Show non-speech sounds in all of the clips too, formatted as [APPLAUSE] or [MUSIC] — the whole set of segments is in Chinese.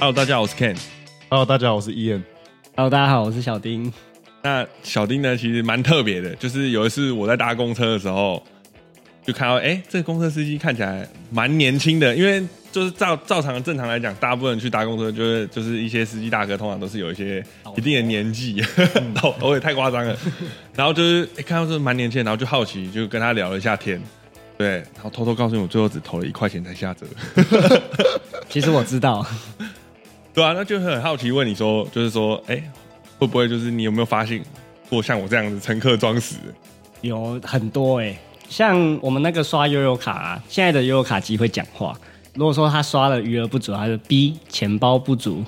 Hello，大家好，我是 Ken。Hello，大家好，我是 Ian。Hello，大家好，我是小丁。那小丁呢，其实蛮特别的，就是有一次我在搭公车的时候，就看到，哎、这个公车司机看起来蛮年轻的，因为就是照照常正常来讲，大部分人去搭公车，就是就是一些司机大哥，通常都是有一些一定的年纪，[LAUGHS] 老头也太夸张了。然后就是、诶看到这蛮年轻，然后就好奇，就跟他聊了一下天。对，然后偷偷告诉你，我最后只投了一块钱才下车。[LAUGHS] 其实我知道，[LAUGHS] 对啊，那就很好奇问你说，就是说，哎、会不会就是你有没有发现过像我这样子乘客装死？有很多哎、像我们那个刷悠悠卡啊，现在的悠悠卡机会讲话。如果说他刷了余额不足，他就 B 钱包不足，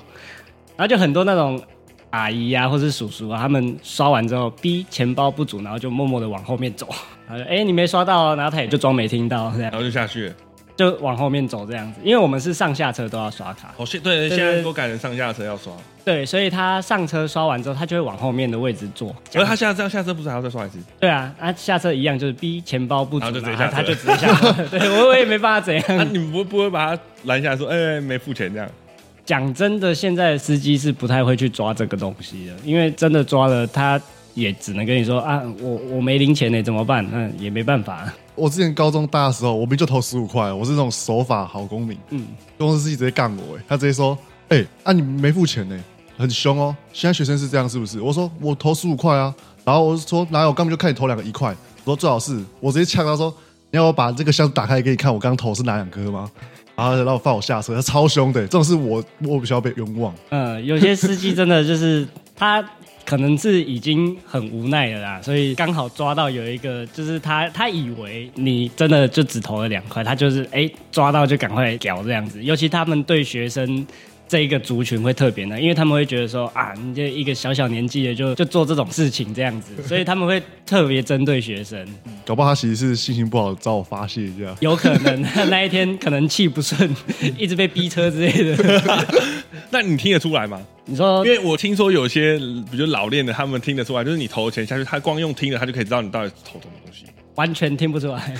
然后就很多那种阿姨啊或是叔叔啊，他们刷完之后 B 钱包不足，然后就默默的往后面走。他说：“哎、你没刷到。”然后他也就装没听到，然后就下去。就往后面走这样子。因为我们是上下车都要刷卡，哦，现对，对现在都改成上下车要刷，对，所以他上车刷完之后，他就会往后面的位置坐。而他下车下车不是还要再刷一次？对啊，啊下车一样就是 B 钱包不足，然后就直接 [LAUGHS] 下车他就直接下车。[LAUGHS] 对我我也没办法怎那、样。你们不不会把他拦下来说，哎、没付钱这样？讲真的，现在的司机是不太会去抓这个东西的，因为真的抓了，他也只能跟你说啊，我我没零钱呢，怎么办？那也没办法。我之前高中大的时候，我明明就投十五块，我是那种守法好公民。嗯，公司司机直接干我、哎，他直接说：“哎、啊你没付钱呢、很凶哦。现在学生是这样是不是？”我说：“我投十五块啊。”然后我就说：“哪有？我根本就看你投两个一块。”我说：“最好是我直接呛他说：‘你要我把这个箱子打开给你看，我刚投是哪两颗吗？’然后让我放我下车，他超凶的、这种事我我比较被冤枉。嗯，有些司机真的就是他可能是已经很无奈了啦，所以刚好抓到有一个，就是他他以为你真的就只投了两块，他就是哎抓到就赶快屌这样子。尤其他们对学生这一个族群会特别的，因为他们会觉得说啊，你这一个小小年纪的就就做这种事情这样子，所以他们会特别针对学生。搞不好他其实是心情不好，找我发泄一下。有可能那一天可能气不顺，[LAUGHS] 一直被逼车之类的。[LAUGHS] [LAUGHS] 那你听得出来吗？你说因为我听说有些比如老练的，他们听得出来，就是你投钱下去，他光用听的，他就可以知道你到底投什么东西。完全听不出来。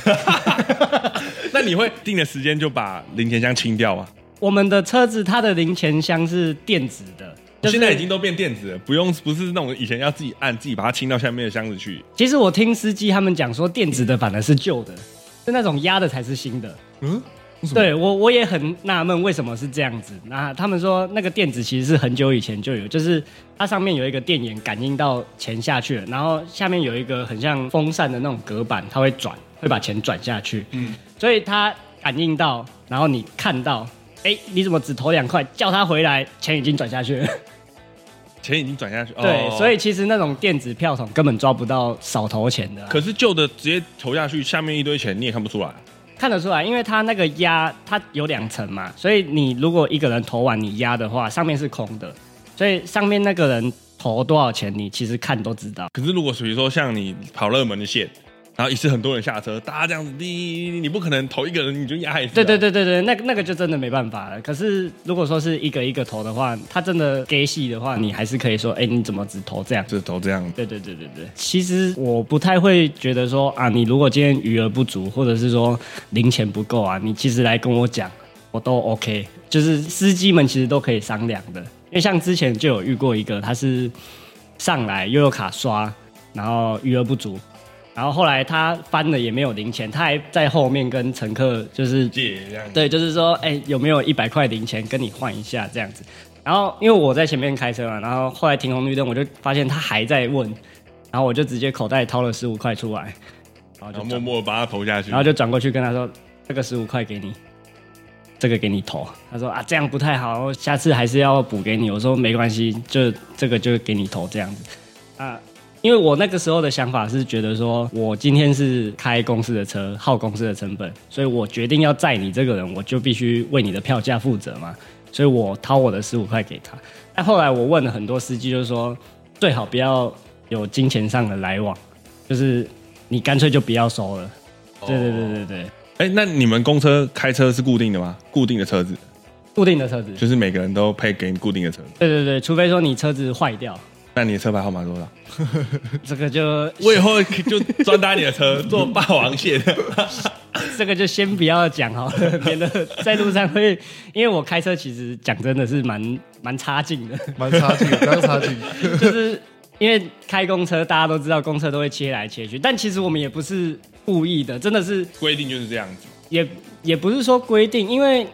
[LAUGHS] 那你会定的时间就把零钱箱清掉吗？我们的车子它的零钱箱是电子的，就是现在已经都变电子了，不用不是那种以前要自己按自己把它清到下面的箱子去。其实我听司机他们讲说，电子的反而是旧的，是那种压的才是新的。嗯，对我我也很纳闷为什么是这样子。那他们说那个电子其实是很久以前就有，就是它上面有一个电眼感应到钱下去了，然后下面有一个很像风扇的那种隔板，它会转，会把钱转下去。嗯，所以它感应到，然后你看到，哎，你怎么只投两块？叫他回来，钱已经转下去了。[LAUGHS] 钱已经转下去，对，哦所以其实那种电子票筒根本抓不到少投钱的啊、可是旧的直接投下去，下面一堆钱你也看不出来。看得出来，因为它那个压它有两层嘛，所以你如果一个人投完你压的话，上面是空的，所以上面那个人投多少钱，你其实看都知道。可是如果比如说像你跑热门的线，然后一次很多人下车，大家这样子，你你不可能投一个人你就压一次、啊对对，对对对，那个那个就真的没办法了。可是如果说是一个一个投的话，他真的给戏的话，你还是可以说，哎，你怎么只投这样？只投这样。对对对对对，其实我不太会觉得说啊，你如果今天余额不足，或者是说零钱不够啊，你其实来跟我讲，我都 OK。就是司机们其实都可以商量的，因为像之前就有遇过一个，他是上来悠游卡刷，然后余额不足，然后后来他翻了也没有零钱，他还在后面跟乘客就是借这样子，对，就是说，哎、有没有一百块零钱跟你换一下这样子？然后因为我在前面开车嘛，然后后来停红绿灯，我就发现他还在问，然后我就直接口袋掏了十五块出来，然后然后默，默把他投下去，然后就转过去跟他说，这个十五块给你，这个给你投。他说啊，这样不太好，下次还是要补给你。我说没关系，就这个就给你投这样子啊。因为我那个时候的想法是觉得说，我今天是开公司的车，耗公司的成本，所以我决定要载你这个人，我就必须为你的票价负责嘛。所以我掏我的十五块给他。但后来我问了很多司机，就是说最好不要有金钱上的来往，就是你干脆就不要收了。对对对对对，哎，那你们公车开车是固定的吗？固定的车子？固定的车子。就是每个人都配给你固定的车子。对对对，除非说你车子坏掉，那你的车牌号码多少？[LAUGHS] 这个就我以后就专搭你的车 [LAUGHS] 做霸王线。[LAUGHS] 这个就先不要讲好了，免得在路上会。因为我开车其实讲真的是蛮蛮差劲的，蛮差劲，非常差劲。就是因为开公车，大家都知道公车都会切来切去，但其实我们也不是故意的，真的是规定就是这样子。也也不是说规定，因为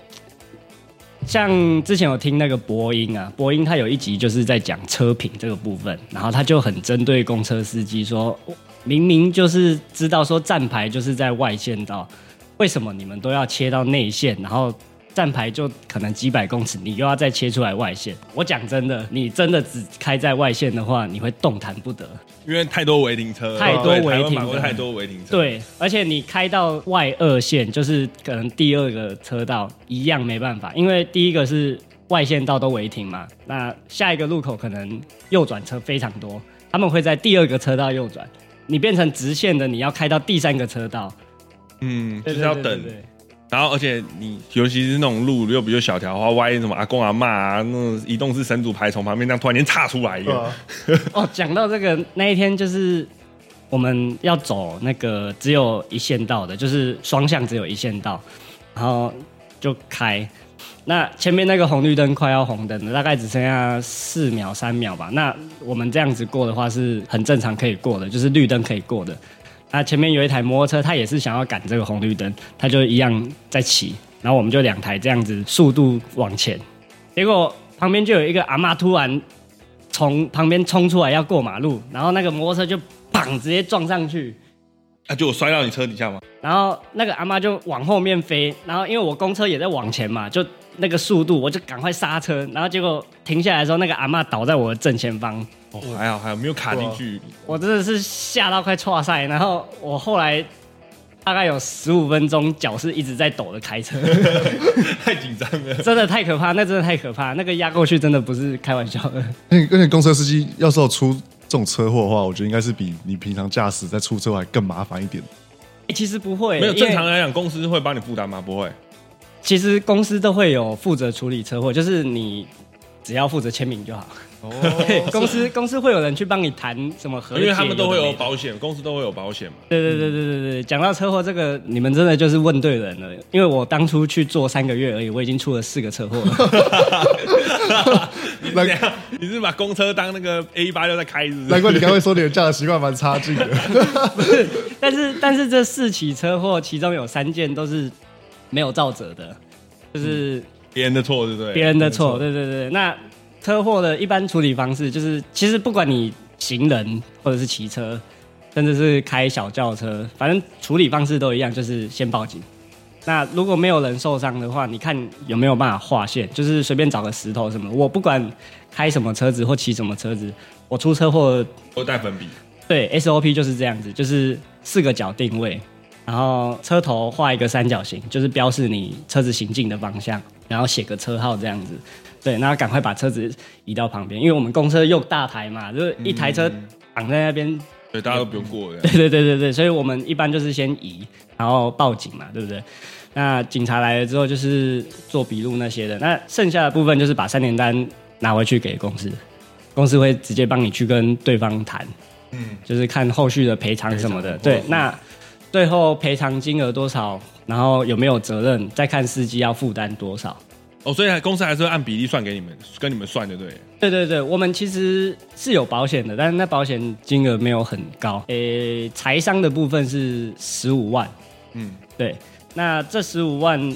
像之前有听那个播音啊，播音他有一集就是在讲车品这个部分，然后他就很针对公车司机说。明明就是知道说站牌就是在外线道，为什么你们都要切到内线？然后站牌就可能几百公尺，你又要再切出来外线。我讲真的，你真的只开在外线的话，你会动弹不得，因为太多违停车，太多违停，太多违停车。对，而且你开到外二线，就是可能第二个车道一样没办法，因为第一个是外线道都违停嘛，那下一个路口可能右转车非常多，他们会在第二个车道右转。你变成直线的，你要开到第三个车道，嗯，就是要等。然后，而且你尤其是那种路又比较小条的话，万一什么阿公阿妈啊，那种移动式神主牌从旁边那样突然间插出来一个。[LAUGHS] 哦，讲到这个那一天，就是我们要走那个只有一线道的，就是双向只有一线道，然后就开。那前面那个红绿灯快要红灯了，大概只剩下四秒、三秒吧。那我们这样子过的话是很正常可以过的，就是绿灯可以过的。那前面有一台摩托车，他也是想要赶这个红绿灯，他就一样在骑。然后我们就两台这样子速度往前，结果旁边就有一个阿妈突然从旁边冲出来要过马路，然后那个摩托车就砰直接撞上去。啊！就我摔到你车底下吗？然后那个阿妈就往后面飞，然后因为我公车也在往前嘛，就那个速度，我就赶快刹车，然后结果停下来的时候，那个阿妈倒在我的正前方。哦，还好还好，没有卡进去。我真的是吓到快岔赛，然后我后来大概有十五分钟脚是一直在抖的开车，[LAUGHS] 太紧张了，真的太可怕，那真的太可怕，那个压过去真的不是开玩笑的。那而且公车司机要是有出。这种车祸的话，我觉得应该是比你平常驾驶在出车还更麻烦一点。其实不会，没有正常来讲，公司会帮你负担吗？不会。其实公司都会有负责处理车祸，就是你只要负责签名就好。哦，公司公司会有人去帮你谈什么合因为他们都会有保险，公司都会有保险嘛。对对对对对对，讲到车祸这个，你们真的就是问对人了。因为我当初去做三个月而已，我已经出了四个车祸。[LAUGHS] 那个你是把公车当那个 A 八六在开，难怪你刚才说你的驾驶习惯蛮差劲的。[LAUGHS] 不是，但是但是这四起车祸，其中有三件都是没有造责的，就是别人的错，对不对？别人的错，对对对。那车祸的一般处理方式就是，其实不管你行人或者是骑车，甚至是开小轿车，反正处理方式都一样，就是先报警。那如果没有人受伤的话，你看有没有办法划线？就是随便找个石头什么，我不管开什么车子或骑什么车子，我出车祸都带粉笔。对，SOP 就是这样子，就是四个角定位，然后车头画一个三角形，就是标示你车子行进的方向，然后写个车号这样子。对，那赶快把车子移到旁边，因为我们公车又大台嘛，就是一台车挡在那边，对，大家都不用过。对对对对对，所以我们一般就是先移，然后报警嘛，对不对？那警察来了之后，就是做笔录那些的。那剩下的部分就是把三联单拿回去给公司，公司会直接帮你去跟对方谈，嗯，就是看后续的赔偿什么的。对，那最后赔偿金额多少，然后有没有责任，再看司机要负担多少。哦，所以公司还是会按比例算给你们，跟你们算的，对？对对对，我们其实是有保险的，但是那保险金额没有很高。诶，财商的部分是十五万，嗯，对。那这十五万，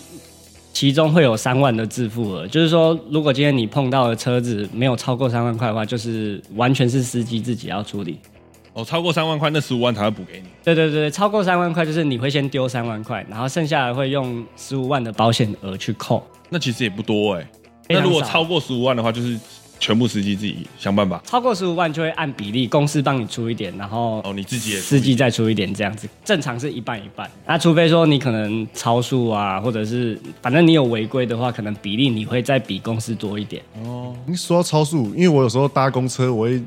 其中会有三万的自付额，就是说，如果今天你碰到的车子没有超过三万块的话，就是完全是司机自己要处理。哦，超过三万块，那十五万才会补给你。对对对，超过三万块就是你会先丢三万块，然后剩下的会用十五万的保险额去扣。那其实也不多哎。那如果超过十五万的话，就是。全部司机自己想办法，超过十五万就会按比例，公司帮你出一点，然后哦你自己司机再出一点，这样子正常是一半一半。那除非说你可能超速啊，或者是反正你有违规的话，可能比例你会再比公司多一点。哦，你说到超速，因为我有时候搭公车，我会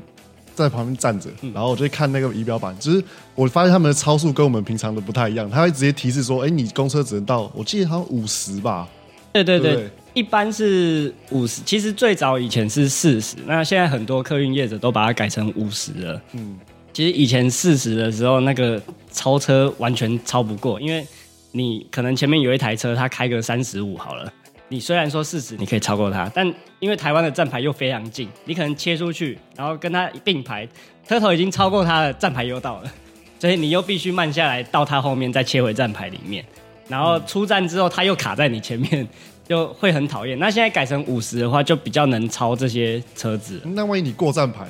在旁边站着，然后我就看那个仪表板，就是我发现他们的超速跟我们平常的不太一样，他会直接提示说，哎，你公车只能到，我记得好像五十吧。对对对。一般是五十，其实最早以前是四十，那现在很多客运业者都把它改成五十了。嗯，其实以前四十的时候，那个超车完全超不过，因为你可能前面有一台车，它开个三十五好了，你虽然说四十你可以超过他，但因为台湾的站牌又非常近，你可能切出去，然后跟它并排，车头已经超过他的站牌又到了，[LAUGHS] 所以你又必须慢下来到他后面再切回站牌里面，然后出站之后他又卡在你前面。[LAUGHS] 就会很讨厌。那现在改成五十的话，就比较能超这些车子。那万一你过站牌，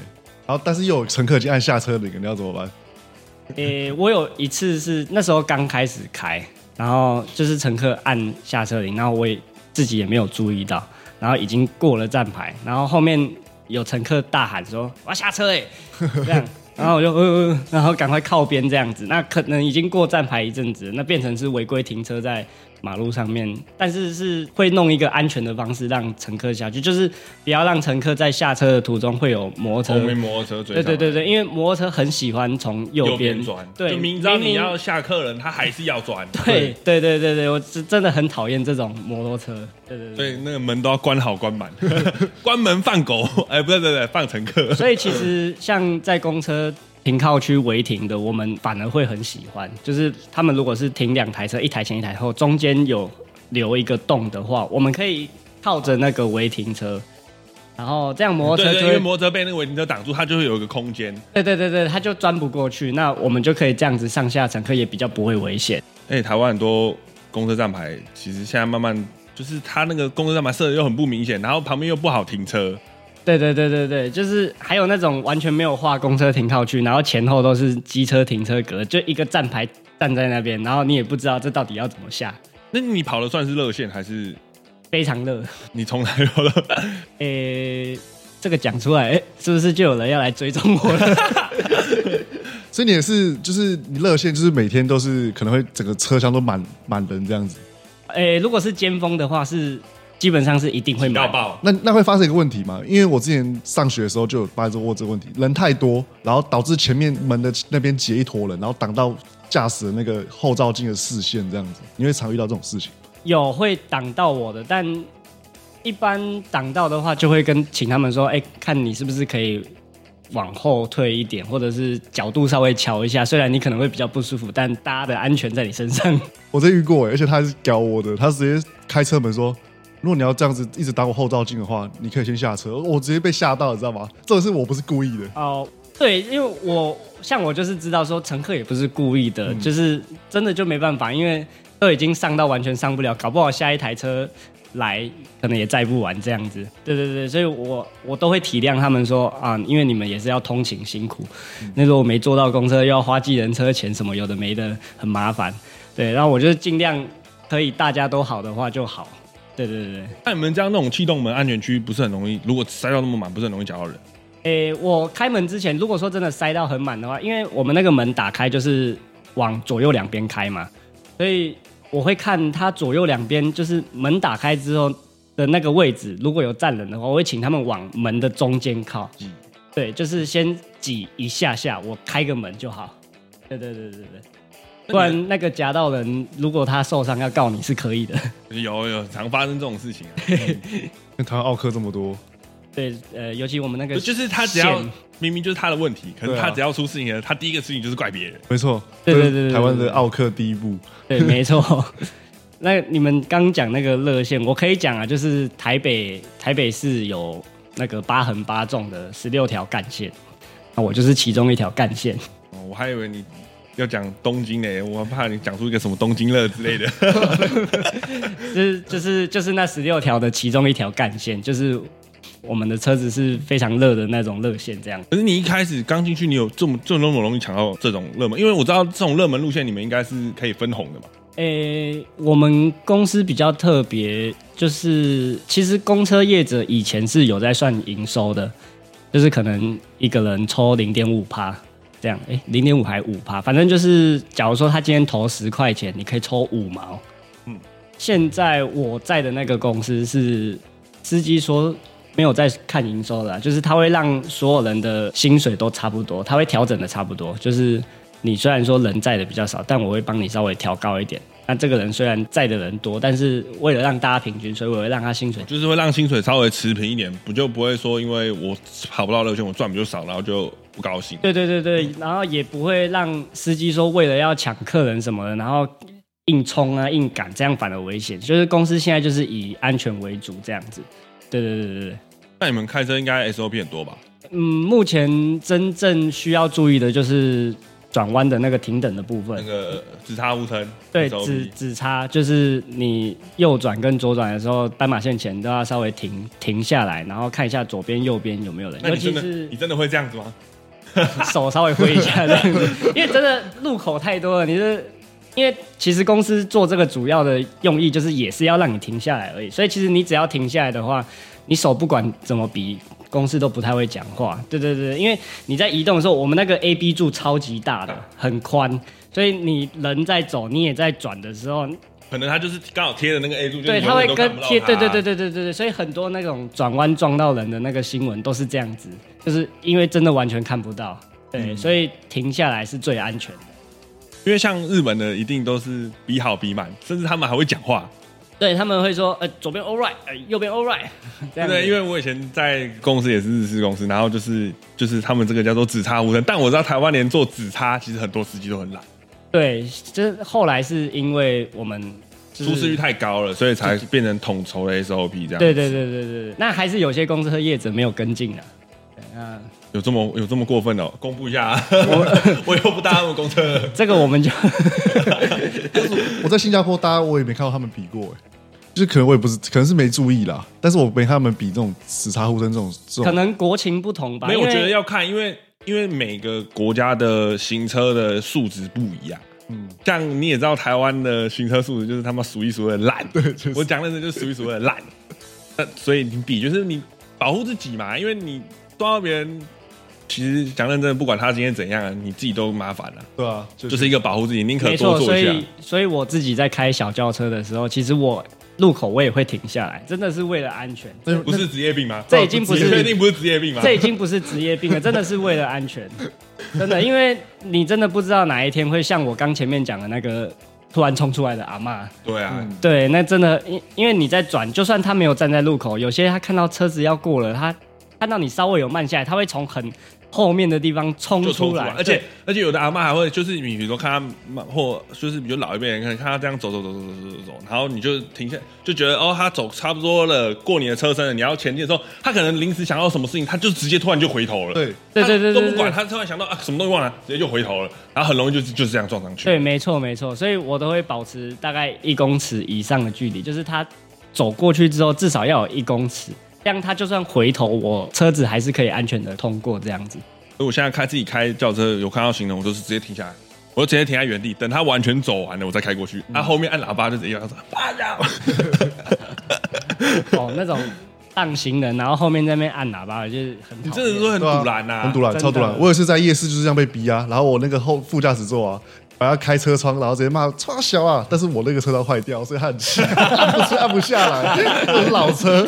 然后但是又有乘客已经按下车铃，你要怎么办？[LAUGHS] 诶，我有一次是那时候刚开始开，然后就是乘客按下车铃，然后我也自己也没有注意到，然后已经过了站牌，然后后面有乘客大喊说我要下车哎，[LAUGHS] 这样，然后我就呃，然后赶快靠边这样子。那可能已经过站牌一阵子，那变成是违规停车在。马路上面，但是是会弄一个安全的方式让乘客下去，就是不要让乘客在下车的途中会有摩托车。后面摩托车追。对对对对，因为摩托车很喜欢从右边转，对，明知道你要下客人，他还是要转。[LAUGHS] 对对对对对，我是真的很讨厌这种摩托车。对对对。所以那个门都要关好关满，[LAUGHS] 关门放狗，哎，不对不对，放乘客。所以其实像在公车。停靠区违停的，我们反而会很喜欢。就是他们如果是停两台车，一台前一台后，中间有留一个洞的话，我们可以靠着那个违停车，然后这样摩托车因为摩托车被那个违停车挡住，它就会有一个空间。对对对对，它就钻不过去。那我们就可以这样子上下乘客也比较不会危险。哎，台湾很多公车站牌，其实现在慢慢就是它那个公车站牌设的又很不明显，然后旁边又不好停车。对对对对对，就是还有那种完全没有画公车停靠区，然后前后都是机车停车格，就一个站牌站在那边，然后你也不知道这到底要怎么下。那你跑的算是热线还是非常热？你从来有了？[LAUGHS] 诶，这个讲出来，哎，是不是就有人要来追踪我了？[LAUGHS] 所以你也是，就是你热线，就是每天都是可能会整个车厢都满满人这样子。诶，如果是尖峰的话是。基本上是一定会爆爆，那那会发生一个问题吗？因为我之前上学的时候就有发生过这个问题，人太多，然后导致前面门的那边挤一坨人，然后挡到驾驶的那个后照镜的视线，这样子，你会常遇到这种事情？有会挡到我的，但一般挡到的话，就会跟请他们说，哎，看你是不是可以往后退一点，或者是角度稍微调一下。虽然你可能会比较不舒服，但大家的安全在你身上。我这遇过，而且他是屌我的，他直接开车门说。如果你要这样子一直打我后照镜的话，你可以先下车。我直接被吓到了，知道吗？这个是我不是故意的。哦，对，因为我像我就是知道说乘客也不是故意的，就是真的就没办法，因为都已经上到完全上不了，搞不好下一台车来可能也载不完这样子。对对对，所以我我都会体谅他们说啊，因为你们也是要通勤辛苦，那时候我没坐到公车又要花计人车钱什么有的没的，很麻烦。对，然后我就尽量可以大家都好的话就好。对对对对，那你们家那种气动门安全区不是很容易？如果塞到那么满，不是很容易夹到人？诶，我开门之前，如果说真的塞到很满的话，因为我们那个门打开就是往左右两边开嘛，所以我会看它左右两边，就是门打开之后的那个位置，如果有站人的话，我会请他们往门的中间靠。嗯对，就是先挤一下下，我开个门就好。对对对对对。不然那个夹到人，如果他受伤要告你是可以的。[LAUGHS] 有有常发生这种事情啊。[LAUGHS] 那台湾奥克这么多。对，呃，尤其我们那个就是他只要明明就是他的问题，可是他只要出事情了，他第一个事情就是怪别人。没错，对对对台湾的奥克第一步。对，没错。[LAUGHS] 那你们刚讲那个热线，我可以讲啊，就是台北台北市有那个八横八纵的十六条干线，那我就是其中一条干线。哦，我还以为你。要讲东京呢，我怕你讲出一个什么东京乐之类的。[LAUGHS] 就是就是就是那十六条的其中一条干线，就是我们的车子是非常热的那种热线，这样。可是你一开始刚进去，你有这么这么容易抢到这种热门？因为我知道这种热门路线，你们应该是可以分红的嘛。诶，我们公司比较特别，就是其实公车业者以前是有在算营收的，就是可能一个人抽零点五趴。这样，哎，零点五还五趴，反正就是，假如说他今天投十块钱，你可以抽五毛。嗯，现在我在的那个公司是司机说没有在看营收了，就是他会让所有人的薪水都差不多，他会调整的差不多。就是你虽然说人在的比较少，但我会帮你稍微调高一点。那这个人虽然在的人多，但是为了让大家平均，所以我会让他薪水就是会让薪水稍微持平一点，不就不会说因为我跑不到六千，我赚比较少，然后就不高兴。对对对对，然后也不会让司机说为了要抢客人什么的，然后硬冲啊硬赶，这样反而危险。就是公司现在就是以安全为主这样子。对对对对对，那你们开车应该 SOP 很多吧？嗯，目前真正需要注意的就是转弯的那个停等的部分那。个只差无声，对只只差就是你右转跟左转的时候，斑马线前都要稍微停停下来，然后看一下左边右边有没有人，那你真的是你真的会这样子吗？[LAUGHS] 手稍微挥一下 [LAUGHS] 这样子，因为真的路口太多了，你是。因为其实公司做这个主要的用意就是也是要让你停下来而已，所以其实你只要停下来的话，你手不管怎么比，公司都不太会讲话。对对对，因为你在移动的时候，我们那个 A B 柱超级大的，很宽，所以你人在走，你也在转的时候，可能他就是刚好贴的那个 A 柱，对，他会跟贴，对对对对对对对，所以很多那种转弯撞到人的那个新闻都是这样子，就是因为真的完全看不到，对，所以停下来是最安全的。因为像日本的一定都是比好比满，甚至他们还会讲话，对他们会说，呃，左边 all right，呃，右边 all right，[LAUGHS] 对？因为我以前在公司也是日式公司，然后就是就是他们这个叫做只差无人，但我知道台湾连做只差，其实很多司机都很懒，对，就是后来是因为我们、就是、出事率太高了，所以才变成统筹的 SOP 这样。对对对对对对，那还是有些公司和业者没有跟进的。对那有这么有这么过分哦？公布一下、啊，我 [LAUGHS] 我又不搭他们公车了。这个我们就我在新加坡搭，我也没看到他们比过，哎，就是可能我也不是，可能是没注意啦，但是我没看他们比这种死叉呼声这种这种可，能国情不同吧。没有，我觉得要看，因为因为每个国家的行车的素质不一样。嗯，像你也知道，台湾的行车素质就是他妈数一数二的烂。对，我讲认真就是数一数二的烂。[LAUGHS] 那所以你比就是你保护自己嘛，因为你撞到别人，其实讲认真的，不管他今天怎样，你自己都麻烦了。对啊，就就是一个保护自己，宁可多做一下所以。所以我自己在开小轿车的时候，其实我路口我也会停下来，真的是为了安全。这不是职业病吗？这已经不是你确定不是职业病吗？这已经不是职业病了，[LAUGHS] 真的是为了安全，真的，因为你真的不知道哪一天会像我刚前面讲的那个突然冲出来的阿嬷。对啊，对，那真的，因因为你在转，就算他没有站在路口，有些他看到车子要过了，他看到你稍微有慢下来，他会从很后面的地方冲出来，而且而且有的阿妈还会就是你比如说看他慢或就是比如老一辈人看看他这样走走走走走走走，然后你就停下就觉得哦他走差不多了，过你的车身了，你要前进的时候，他可能临时想到什么事情，他就直接突然就回头了，对，对对对都不管，他突然想到啊什么东西忘了，直接就回头了，然后很容易就是就是这样撞上去。对，没错没错，所以我都会保持大概一公尺以上的距离，就是他走过去之后至少要有一公尺，这样他就算回头，我车子还是可以安全的通过这样子。所以我现在开自己开轿车，有看到行人，我都是直接停下来，我就直接停在原地，等他完全走完了，我再开过去。他、后面按喇叭就直接要说爸呀，[LAUGHS] 哦，那种当行人，然后后面在那边按喇叭，就是很你真的是很堵拦呐，很堵拦，超堵拦。我也是在夜市就是这样被逼啊，然后我那个后副驾驶座啊，把他开车窗，然后直接骂“超小啊”，但是我那个车窗坏掉，所以他很气，按不是按不下来，我是老车，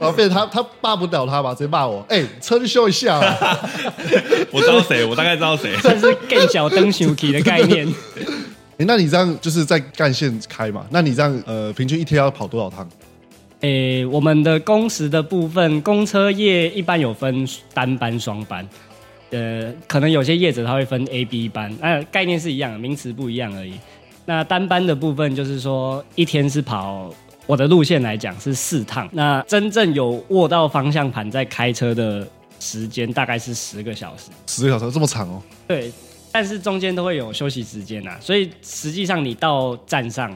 然后变成他他骂不了他吧，直接骂我，哎、车去修一下啊，[LAUGHS] 我知道谁，我大概知道谁。算是更小灯休息的概念。[LAUGHS] 哎、那你这样就是在干线开嘛？那你这样呃，平均一天要跑多少趟？诶、我们的工时的部分，公车业一般有分单班、双班，呃，可能有些业者他会分 A、B 班，那、概念是一样的，名词不一样而已。那单班的部分就是说，一天是跑我的路线来讲是四趟，那真正有握到方向盘在开车的时间大概是十个小时。十个小时这么长哦？对，但是中间都会有休息时间呐、所以实际上你到站上，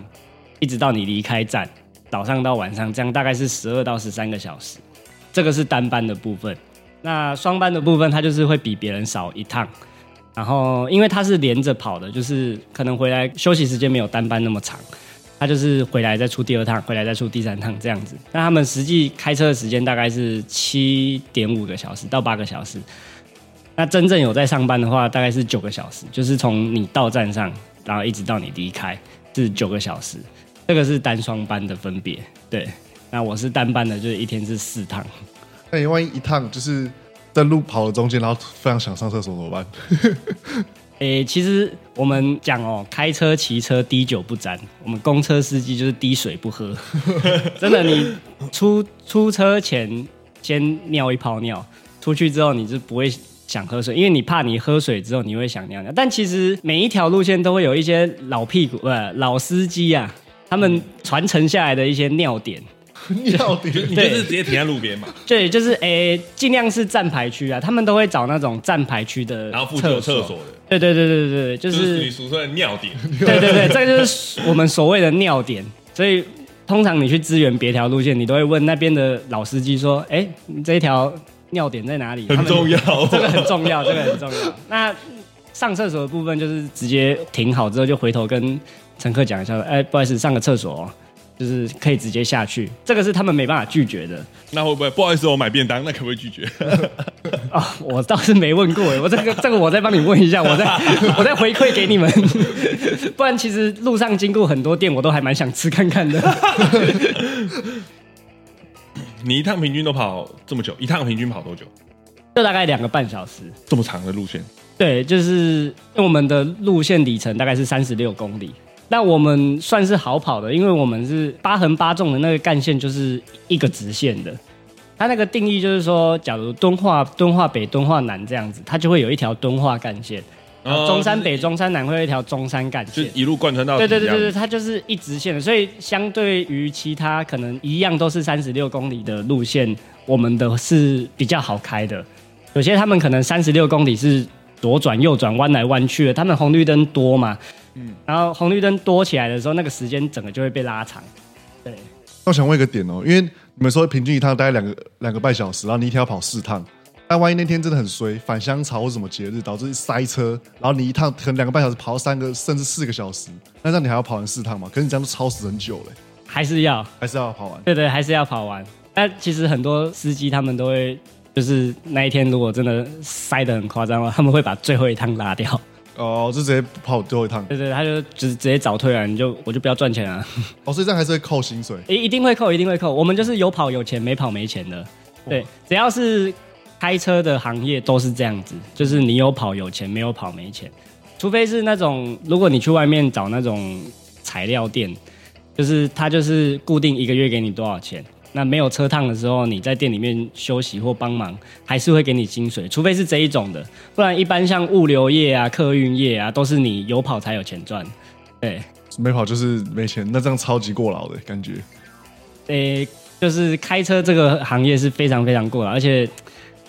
一直到你离开站，早上到晚上，这样大概是十二到十三个小时，这个是单班的部分。那双班的部分，它就是会比别人少一趟，然后因为它是连着跑的，就是可能回来休息时间没有单班那么长，它就是回来再出第二趟，回来再出第三趟这样子。那他们实际开车的时间大概是七点五个小时到八个小时。那真正有在上班的话，大概是九个小时，就是从你到站上，然后一直到你离开是九个小时，这个是单双班的分别。对，那我是单班的，就是一天是四趟。那你万一一趟就是在路跑的中间，然后非常想上厕所怎么办？[LAUGHS] 诶、其实我们讲哦，开车、骑车滴酒不沾，我们公车司机就是滴水不喝。[LAUGHS] 真的，你出出车前先尿一泡尿，出去之后你是不会想喝水，因为你怕你喝水之后你会想尿尿。但其实每一条路线都会有一些老屁股呃老司机啊，他们传承下来的一些尿点。尿 [LAUGHS] 点你就是直接停在路边嘛，对，就是诶，尽量是站牌区啊，他们都会找那种站牌区的然后附近有厕厕所的，对对对对对对，就就是是你俗称的尿点。[LAUGHS] 对对对，这个就是我们所谓的尿点。所以通常你去支援别条路线，你都会问那边的老司机说：“哎，你这一条尿点在哪里？”很重要 [LAUGHS] 这个很重要，这个很重要。那上厕所的部分就是直接停好之后就回头跟乘客讲一下：“哎，不好意思，上个厕所、哦。”就是可以直接下去，这个是他们没办法拒绝的。那会不会不好意思，我买便当，那可不可以拒绝？啊、[LAUGHS] 我倒是没问过哎，我这个这个我再帮你问一下，我再 [LAUGHS] 我再回馈给你们，[LAUGHS] 不然其实路上经过很多店，我都还蛮想吃看看的。你一趟平均都跑这么久，一趟平均跑多久？就大概两个半小时。这么长的路线，对，就是因为我们的路线里程大概是三十六公里，那我们算是好跑的，因为我们是八横八纵的那个干线就是一个直线的。它那个定义就是说，假如敦化、敦化北、敦化南这样子，它就会有一条敦化干线；然后中山北、中山南会有一条中山干线。就一路贯穿到对对对对对，它就是一直线的，所以相对于其他可能一样都是三十六公里的路线，我们的是比较好开的。有些他们可能三十六公里是左转右转弯来弯去的，他们红绿灯多嘛，嗯，然后红绿灯多起来的时候，那个时间整个就会被拉长。对，我想问一个点哦，因为你们说平均一趟大概两个两个半小时，然后你一天要跑四趟，但万一那天真的很衰，返乡潮或什么节日导致塞车，然后你一趟可能两个半小时跑三个甚至四个小时，那让你还要跑完四趟吗？可是你这样都超时很久嘞，还是要还是要跑完？对对，还是要跑完。但其实很多司机他们都会，就是那一天如果真的塞得很夸张了，他们会把最后一趟拉掉。哦，就直接跑最后一趟，对对，他就直直接早退了，你就我就不要赚钱了。[LAUGHS] 哦，所以这样还是会扣薪水。一一定会扣，一定会扣。我们就是有跑有钱，没跑没钱的。对，只要是开车的行业都是这样子，就是你有跑有钱，没有跑没钱。除非是那种，如果你去外面找那种材料店，就是他就是固定一个月给你多少钱。那没有车趟的时候，你在店里面休息或帮忙，还是会给你薪水，除非是这一种的，不然一般像物流业啊、客运业啊，都是你有跑才有钱赚。对，没跑就是没钱，那这样超级过劳的感觉。诶、就是开车这个行业是非常非常过劳，而且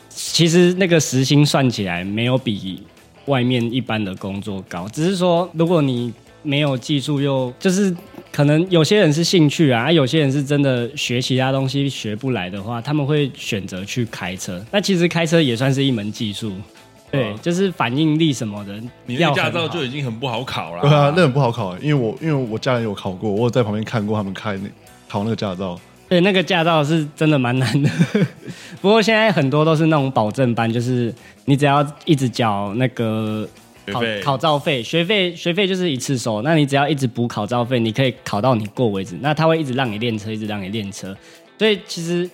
其实那个时薪算起来没有比外面一般的工作高，只是说如果你没有技术又就是可能有些人是兴趣啊，啊有些人是真的学其他东西学不来的话，他们会选择去开车。那其实开车也算是一门技术，对，就是反应力什么的，你那个驾照就已经很不好考了。对啊，那很不好考，因为我因为我家人有考过，我有在旁边看过他们开那考那个驾照。对，那个驾照是真的蛮难的。[LAUGHS] 不过现在很多都是那种保证班，就是你只要一直缴那个考考照费，学费学费就是一次收。那你只要一直补考照费，你可以考到你过为止。那他会一直让你练车，一直让你练车。所以其实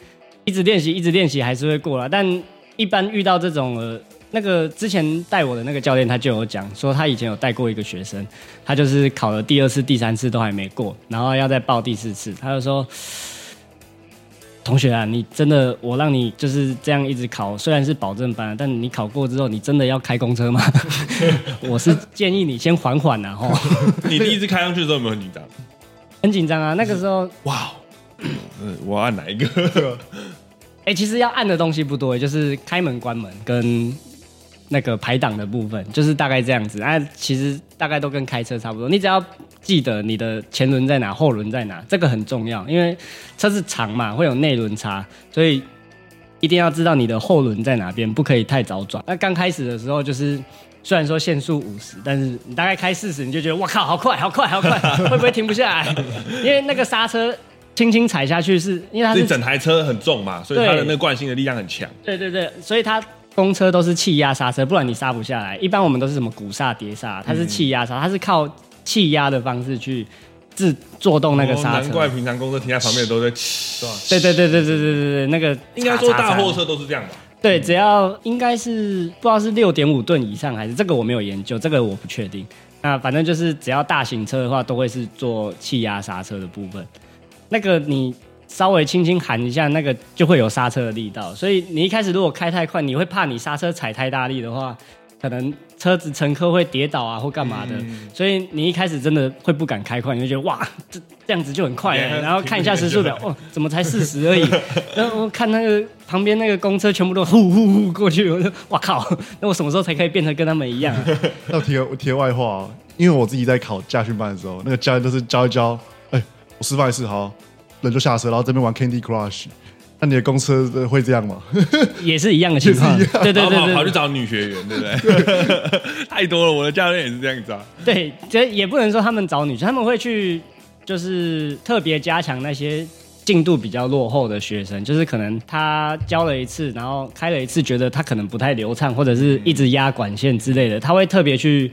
一直练习，一直练习还是会过了。但一般遇到这种呃，那个之前带我的那个教练他就有讲说，他以前有带过一个学生，他就是考了第二次、第三次都还没过，然后要再报第四次，他就说。同学啊，你真的我让你就是这样一直考，虽然是保证班，但你考过之后，你真的要开公车吗？[LAUGHS] 我是建议你先缓缓啊，吼，[LAUGHS] 你第一次开上去的时候有没有很紧张？很紧张啊。那个时候，哇，嗯，[CLEARS THROAT] 我要按哪一个？[LAUGHS] 哎、其实要按的东西不多，就是开门、关门跟那个排档的部分，就是大概这样子。啊，其实大概都跟开车差不多，你只要记得你的前轮在哪，后轮在哪，这个很重要，因为车子长嘛，会有内轮差，所以一定要知道你的后轮在哪边，不可以太早转。那刚开始的时候，就是虽然说限速五十，但是你大概开四十，你就觉得哇靠，好快，好快，好快，[LAUGHS] 会不会停不下来？因为那个刹车轻轻踩下去是，因为它是整台车很重嘛，所以它的那个惯性的力量很强。对对对，所以它公车都是气压刹车，不然你刹不下来。一般我们都是什么鼓刹、碟刹，它是气压刹，它是靠气压的方式去自做动那个哦刹车。难怪平常公车停在旁边都在？对对对对对对对对，那个应该说大货车车都是这样吧？对，只要应该是不知道是六点五吨以上还是这个我没有研究，这个我不确定。那反正就是只要大型车的话，都会是做气压刹车的部分。那个你稍微轻轻喊一下，那个就会有刹车的力道。所以你一开始如果开太快，你会怕你刹车踩太大力的话，可能车子乘客会跌倒啊或干嘛的。所以你一开始真的会不敢开快，你就觉得哇，这这样子就很快了。[LAUGHS] 然后看一下时速表，哦，怎么才四十而已？[LAUGHS] 然后我看那个旁边那个公车全部都呼呼呼过去，我就哇靠，那我什么时候才可以变成跟他们一样啊？[LAUGHS] 那题题外话哦，因为我自己在考驾训班的时候，那个教练都是教一教，哎，我示范一次，好，人就下车，然后这边玩 Candy Crush。那你的公司会这样吗？[LAUGHS] 也是一样的情况，对对对对，跑去找女学员，对不对？[LAUGHS] 太多了，我的教练也是这样子啊。对，这也不能说他们找女，他们会去就是特别加强那些进度比较落后的学生，就是可能他教了一次，然后开了一次，觉得他可能不太流畅，或者是一直压管线之类的，他会特别去。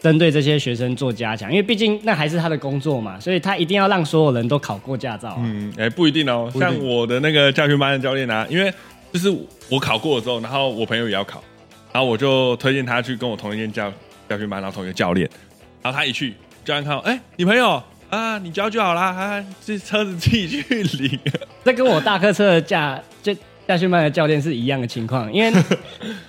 针对这些学生做加强，因为毕竟那还是他的工作嘛，所以他一定要让所有人都考过驾照。嗯，哎，不一定哦。像我的那个教训班的教练啊，因为就是我考过了之后，然后我朋友也要考，然后我就推荐他去跟我同一间教教训班，然后同一个教练。然后他一去，教练看到，哎，你朋友啊，你教就好啦，啊，这车子自己去领。[LAUGHS] 这跟我大客车的驾就驾训班的教练是一样的情况，因为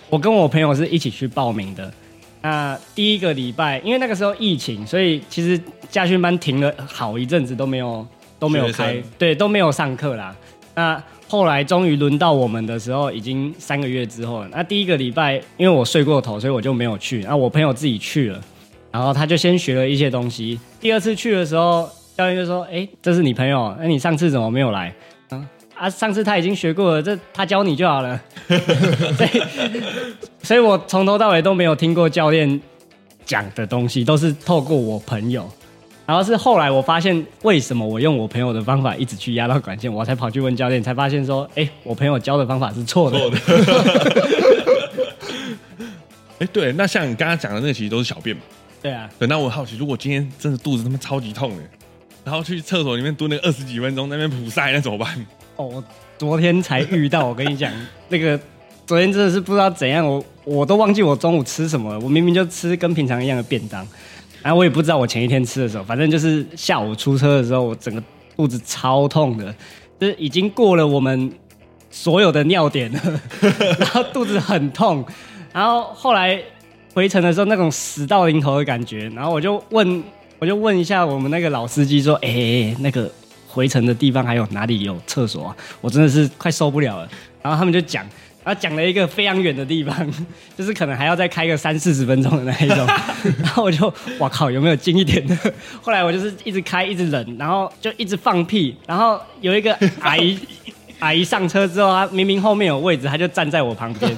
我跟我朋友是一起去报名的。那第一个礼拜，因为那个时候疫情，所以其实家训班停了好一阵子都没有都没有开，对，都没有上课啦。那后来终于轮到我们的时候，已经三个月之后了。那第一个礼拜，因为我睡过头，所以我就没有去。那我朋友自己去了，然后他就先学了一些东西。第二次去的时候，教练就说：“哎，这是你朋友，那你上次怎么没有来？”啊，上次他已经学过了，这他教你就好了。[LAUGHS] 所以，所以我从头到尾都没有听过教练讲的东西，都是透过我朋友。然后是后来我发现，为什么我用我朋友的方法一直去压到管线，我才跑去问教练，才发现说，[LAUGHS] 哎，我朋友教的方法是错的。[LAUGHS] 哎，对，那像你刚刚讲的那个，其实都是小便嘛。对啊。对，那我好奇，如果今天真的肚子他妈超级痛的，然后去厕所里面蹲了二十几分钟，那边普晒，那怎么办？哦，我昨天才遇到，我跟你讲，[LAUGHS] 那个昨天真的是不知道怎样，我我都忘记我中午吃什么了。我明明就吃跟平常一样的便当，然后我也不知道我前一天吃的时候，反正就是下午出车的时候，我整个肚子超痛的，就是已经过了我们所有的尿点了，[LAUGHS] 然后肚子很痛，然后后来回程的时候那种死到临头的感觉，然后我就问，我就问一下我们那个老司机说，哎，那个。回程的地方还有哪里有厕所啊？我真的是快受不了了。然后他们就讲，然后讲了一个非常远的地方，[LAUGHS] 就是可能还要再开个三四十分钟的那一种。[LAUGHS] 然后我就，哇靠，有没有近一点的？后来我就是一直开，一直忍，然后就一直放屁。然后有一个阿姨，[LAUGHS] 阿姨上车之后，她明明后面有位置，她就站在我旁边，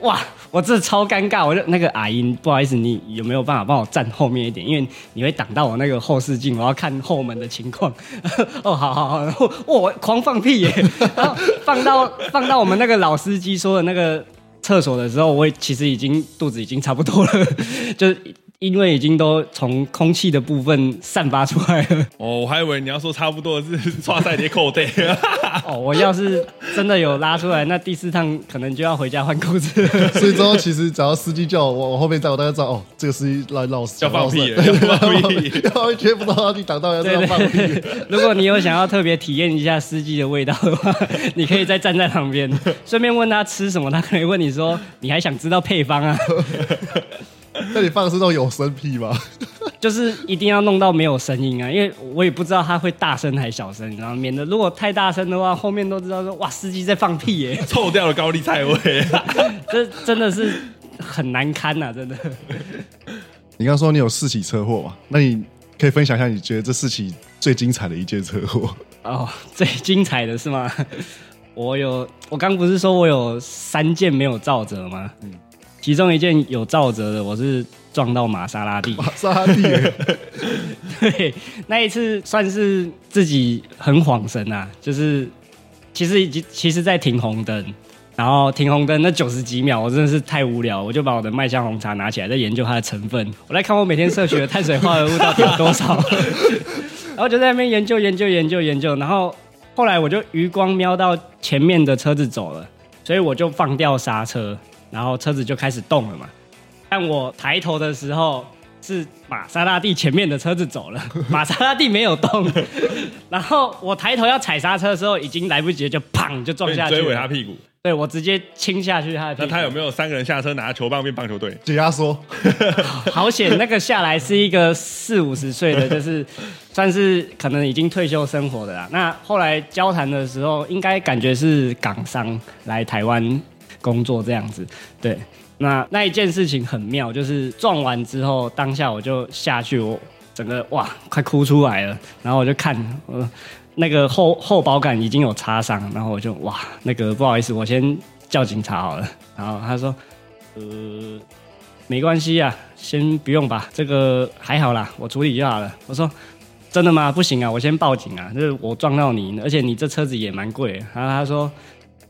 哇！我这超尴尬，我就那个阿姨，不好意思，你有没有办法帮我站后面一点？因为你会挡到我那个后视镜，我要看后门的情况。[LAUGHS] 哦，好好好，然后我狂放屁耶，[LAUGHS] 然后放到放到我们那个老司机说的那个厕所的时候，我其实已经肚子已经差不多了，[LAUGHS] 就是。因为已经都从空气的部分散发出来了。[LAUGHS] 哦，我还以为你要说差不多是 [LAUGHS] 刷赛碟扣带。[LAUGHS] 哦，我要是真的有拉出来，那第四趟可能就要回家换裤子。所以之后其实只要司机叫我我后面载，我大概知道哦，这个司机来老要放屁，要放屁，不知道你挡到要要放屁。如果你有想要特别体验一下司机的味道的话，你可以再站在旁边，顺便问他吃什么，他可以问你说，你还想知道配方啊？那你放的是那种有声屁吗？[LAUGHS] 就是一定要弄到没有声音啊，因为我也不知道他会大声还是小声，然后免得如果太大声的话，后面都知道说哇司机在放屁耶，[LAUGHS] 臭掉了高丽菜味，[LAUGHS] 这真的是很难堪呐，真的。你刚说你有四起车祸嘛？那你可以分享一下你觉得这四起最精彩的一件车祸哦，最精彩的是吗？我有，我刚不是说我有三件没有照着吗？嗯。其中一件有照折的，我是撞到玛莎拉蒂。玛莎拉蒂，[LAUGHS] 对，那一次算是自己很恍神啊，就是其实已经其实，在停红灯，然后停红灯那九十几秒，我真的是太无聊，我就把我的麦香红茶拿起来，在研究它的成分。我来看我每天摄取的碳水化合物到底有多少，[LAUGHS] 然后就在那边研究研究研究研究，然后后来我就余光瞄到前面的车子走了。所以我就放掉刹车，然后车子就开始动了嘛。但我抬头的时候，是玛莎拉蒂前面的车子走了，[LAUGHS] 玛莎拉蒂没有动。[LAUGHS] 然后我抬头要踩刹车的时候，已经来不及了，就砰就撞下去追尾他。屁股。对我直接亲下去他的屁股。那他有没有三个人下车拿球棒变棒球队？解压缩，[LAUGHS] 好险，那个下来是一个四五十岁的，就是算是可能已经退休生活的啦。那后来交谈的时候，应该感觉是港商来台湾工作这样子。对，那那一件事情很妙，就是撞完之后，当下我就下去，我整个哇快哭出来了，然后我就看，呃，那个后后保杆已经有擦伤，然后我就哇那个不好意思，我先叫警察好了。然后他说，呃。没关系啊，先不用吧，这个还好啦，我处理就好了。我说真的吗？不行啊，我先报警啊，就是我撞到你，而且你这车子也蛮贵。然后他说，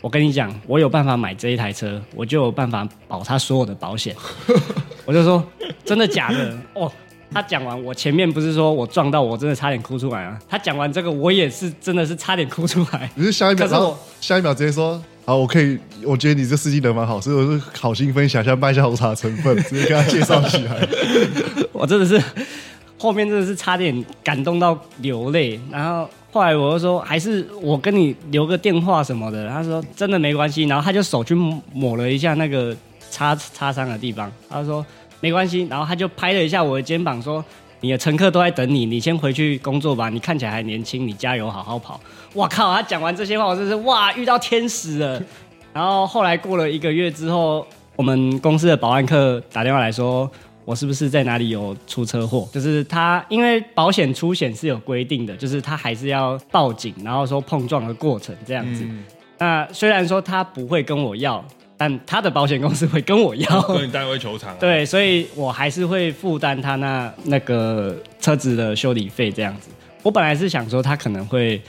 我跟你讲，我有办法买这一台车，我就有办法保他所有的保险。[LAUGHS] 我就说真的假的？哦，他讲完，我前面不是说我撞到我真的差点哭出来啊。他讲完这个，我也是真的是差点哭出来。你是下一秒，然后可是我下一秒直接说。好，我可以，我觉得你这司机人蛮好，所以我就好心分享一下卖一下红茶成分，直接跟他介绍起来。[LAUGHS] 我真的是后面真的是差点感动到流泪，然后后来我就说还是我跟你留个电话什么的，他说真的没关系，然后他就手去抹了一下那个擦擦伤的地方，他说没关系，然后他就拍了一下我的肩膀说。你的乘客都在等你，你先回去工作吧。你看起来还年轻，你加油，好好跑。我靠！他讲完这些话，我真是哇，遇到天使了。然后后来过了一个月之后，我们公司的保安课打电话来说，我是不是在哪里有出车祸？就是他，因为保险出险是有规定的，就是他还是要报警，然后说碰撞的过程这样子。那虽然说他不会跟我要，但他的保险公司会跟我要。[LAUGHS] 跟你带回球场、啊。对，所以我还是会负担他那那个车子的修理费这样子。我本来是想说他可能会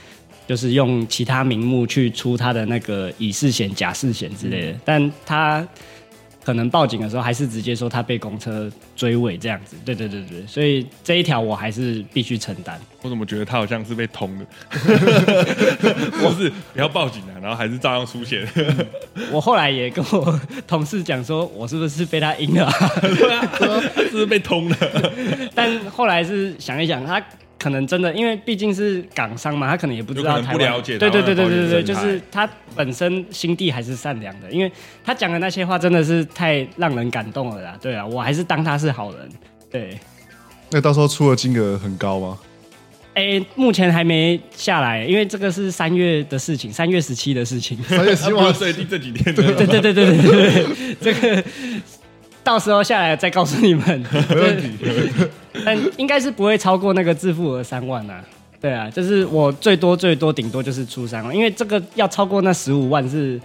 就是用其他名目去出他的那个乙式险、甲式险之类的，但他可能报警的时候还是直接说他被公车追尾这样子。对对对对，所以这一条我还是必须承担。我怎么觉得他好像是被通的？[LAUGHS] 不是，不要报警啊，然后还是照样出现。我后来也跟我同事讲说，我是不是被他阴了、啊？对啊，是不是被通了？[LAUGHS] 但后来是想一想，他可能真的，因为毕竟是港商嘛，他可能也不知道有可能台湾不了解对对对对对对，就是他本身心地还是善良的，因为他讲的那些话真的是太让人感动了啦。对啊，我还是当他是好人。对，那到时候出的金额很高吗？哎，目前还没下来，因为这个是三月的事情，三月十七的事情。三月十七最近这几天，对对对对对对对，这个到时候下来再告诉你们，没问题。但应该是不会超过那个自付额三万啊。对啊，就是我最多最多顶多就是出三万，因为这个要超过那十五万是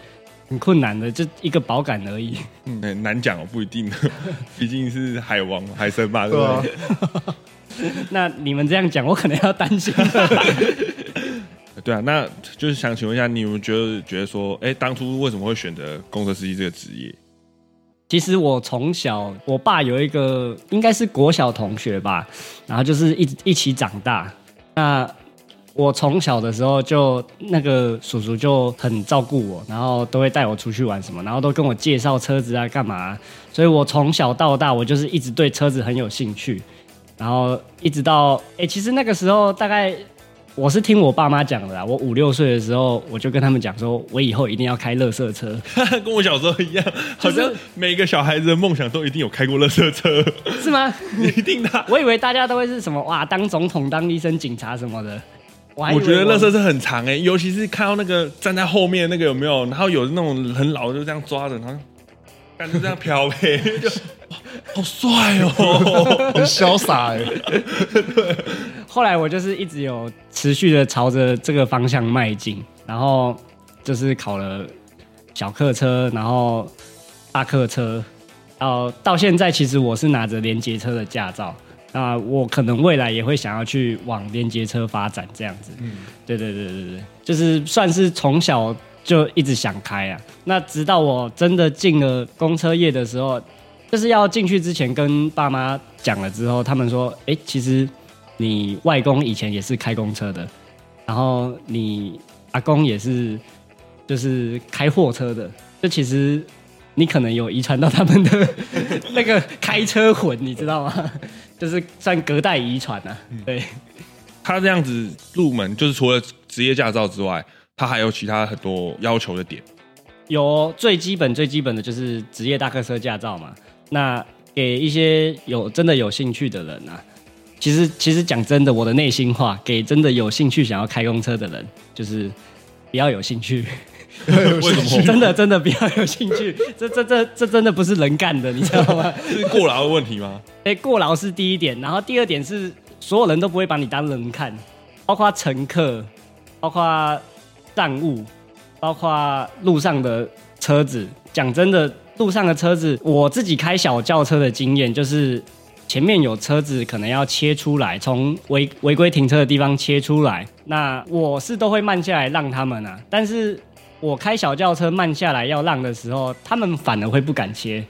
很困难的，就一个保感而已。嗯，很难讲哦，不一定，[LAUGHS] 毕竟是海王海神嘛，对不对？[LAUGHS] 那你们这样讲，我可能要担心。[LAUGHS] 对啊，那就是想请问一下，你们觉得觉得说，哎，当初为什么会选择公车司机这个职业？其实我从小，我爸有一个应该是国小同学吧，然后就是一一起长大。那我从小的时候就那个叔叔就很照顾我，然后都会带我出去玩什么，然后都跟我介绍车子啊干嘛。所以我从小到大，我就是一直对车子很有兴趣。然后一直到哎、其实那个时候大概我是听我爸妈讲的啦。我五六岁的时候，我就跟他们讲说，我以后一定要开乐色车。[LAUGHS] 跟我小时候一样，好像每个小孩子的梦想都一定有开过乐色车，是吗？一定的啊。我以为大家都会是什么哇，当总统、当医生、警察什么的。我觉得乐色车很长哎、尤其是看到那个站在后面那个有没有，然后有那种很老的就这样抓着，然后感觉这样飘呗，[LAUGHS] 好帅哦。[LAUGHS] 很潇洒哎，[LAUGHS] 后来我就是一直有持续的朝着这个方向迈进，然后就是考了小客车，然后大客车，到到现在其实我是拿着连接车的驾照。那我可能未来也会想要去往连接车发展这样子。嗯，对对对对对，就是算是从小就一直想开啊。那直到我真的进了公车业的时候，就是要进去之前跟爸妈讲了之后，他们说：“哎、其实你外公以前也是开公车的，然后你阿公也是就是开货车的，就其实你可能有遗传到他们的 [LAUGHS] 那个开车魂，你知道吗？就是算隔代遗传啊。对，他这样子入门，就是除了职业驾照之外，他还有其他很多要求的点。有最基本最基本的就是职业大客车驾照嘛。那给一些有真的有兴趣的人啊，其实其实讲真的，我的内心话，给真的有兴趣想要开公车的人，就是不要有兴趣。[LAUGHS] 为什么？[LAUGHS] 真的真的比较有兴趣，这这这这真的不是人干的，你知道吗？是过劳的问题吗？[LAUGHS] 哎，过劳是第一点，然后第二点是所有人都不会把你当人看，包括乘客，包括站务，包括路上的车子。讲真的，路上的车子，我自己开小轿车的经验就是，前面有车子可能要切出来，从违违规停车的地方切出来，那我是都会慢下来让他们啊，但是。我开小轿车慢下来要让的时候，他们反而会不敢切。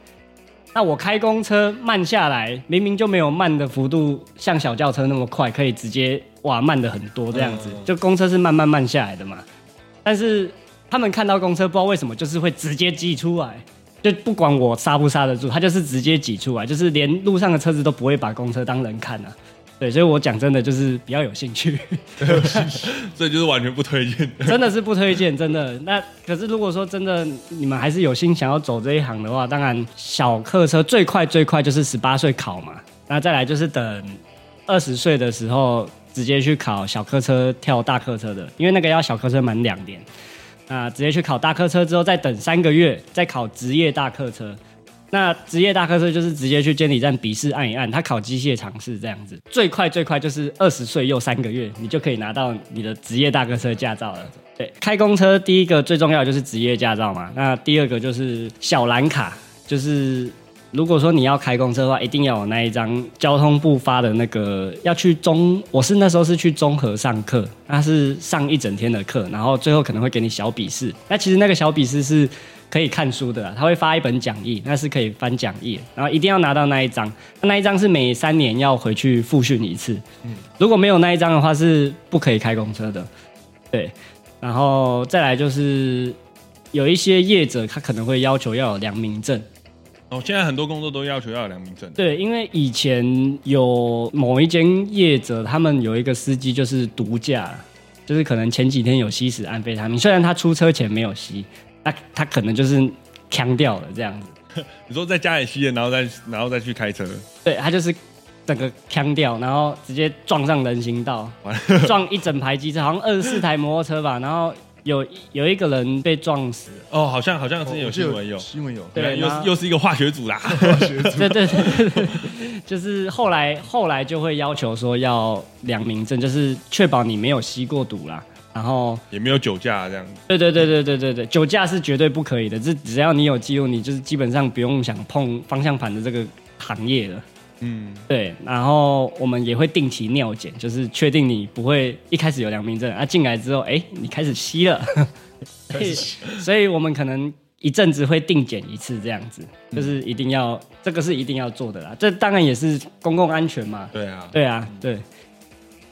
那我开公车慢下来，明明就没有慢的幅度像小轿车那么快，可以直接哇慢的很多这样子。就公车是慢慢慢下来的嘛。但是他们看到公车，不知道为什么就是会直接挤出来，就不管我刹不刹得住，他就是直接挤出来，就是连路上的车子都不会把公车当人看啊。对，所以我讲真的就是比较有兴趣，所以就是完全不推荐，真的是不推荐，真的。那可是如果说真的你们还是有心想要走这一行的话，当然小客车最快最快就是十八岁考嘛，那再来就是等二十岁的时候直接去考小客车跳大客车的，因为那个要小客车满两年，那直接去考大客车之后再等三个月再考职业大客车。那职业大客车就是直接去监理站笔试按一按，他考机械常识这样子，最快最快就是二十岁又三个月，你就可以拿到你的职业大客车驾照了。对，开公车第一个最重要的就是职业驾照嘛，那第二个就是小蓝卡，就是如果说你要开公车的话，一定要有那一张交通部发的那个要去中，我是那时候是去中和上课，那是上一整天的课，然后最后可能会给你小笔试，那其实那个小笔试是。可以看书的，他会发一本讲义，那是可以翻讲义，然后一定要拿到那一张，那一张是每三年要回去复训一次。嗯，如果没有那一张的话，是不可以开公车的。对，然后再来就是有一些业者，他可能会要求要有良民证。哦，现在很多工作都要求要有良民证。对，因为以前有某一间业者，他们有一个司机就是毒驾，就是可能前几天有吸食安非他命，虽然他出车前没有吸。那他可能就是呛掉了这样子。[LAUGHS] 你说在家里吸烟，然后再然后再去开车？对他就是整个呛掉，然后直接撞上人行道，[LAUGHS] 撞一整排机车，好像二十四台摩托车吧。然后有有一个人被撞死。哦，好像好像之前有新闻有新闻有，对，又又是一个化学组啦。[LAUGHS] 化学组，对对对对，[LAUGHS] 就是后来后来就会要求说要良民证，就是确保你没有吸过毒啦。然后也没有酒驾这样子。对对对对对对对，酒驾是绝对不可以的。这只要你有记录，你就是基本上不用想碰方向盘的这个行业了。嗯，对。然后我们也会定期尿检，就是确定你不会一开始有良民证啊，进来之后，哎，你开始吸了。[LAUGHS] [LAUGHS] 所以，我们可能一阵子会定检一次，这样子，就是一定要这个是一定要做的啦。这当然也是公共安全嘛。对啊，对啊，对。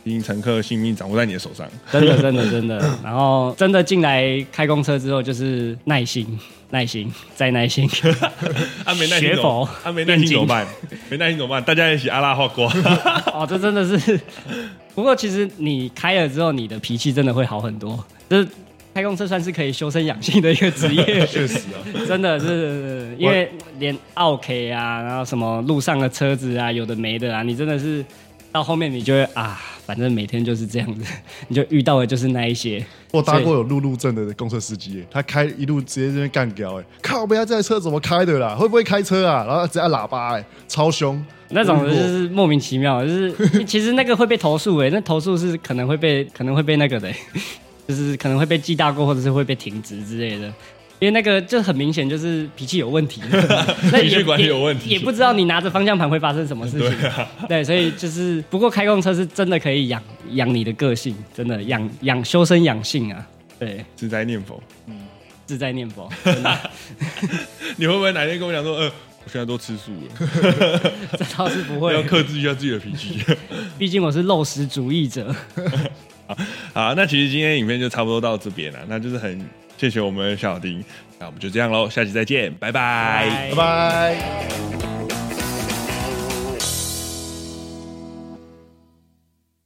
因乘客性命掌握在你的手上，真的，真的，真的。然后真的进来开公车之后，就是耐心，耐心，再耐心。[LAUGHS] 啊，没耐心怎么？啊，没耐心怎么办？没耐心怎么办？大家一起阿拉话过。[LAUGHS] 哦，这真的是。不过其实你开了之后，你的脾气真的会好很多。就是开公车算是可以修身养性的一个职业，[LAUGHS] 确实啊，真的是，因为连 OK 啊，然后什么路上的车子啊，有的没的啊，你真的是。到后面你就会啊，反正每天就是这样子，[LAUGHS] 你就遇到的就是那一些。我搭过有路路症的公车司机，他开一路直接这边干掉，哎，靠！不要这台车怎么开的啦？会不会开车啊？然后直接按喇叭，哎，超凶。那种就是莫名其妙，就是 [LAUGHS] 其实那个会被投诉，哎，那投诉是可能会被可能会被那个的，[LAUGHS] 就是可能会被记大过，或者是会被停职之类的。因为那个就很明显就是脾气有问题，[LAUGHS] 脾气管理有问题，也不知道你拿着方向盘会发生什么事情。对，所以就是不过开公车是真的可以养养你的个性，真的养养修身养性啊。对，自在念佛，嗯，自在念佛。[LAUGHS] [LAUGHS] 你会不会哪天跟我讲说，呃，我现在都吃素了？这倒是不会，要克制一下自己的脾气。毕竟我是肉食主义者。好，那其实今天影片就差不多到这边了，那就是很。谢谢我们小丁。那我们就这样喽，下期再见，拜。拜拜。拜拜。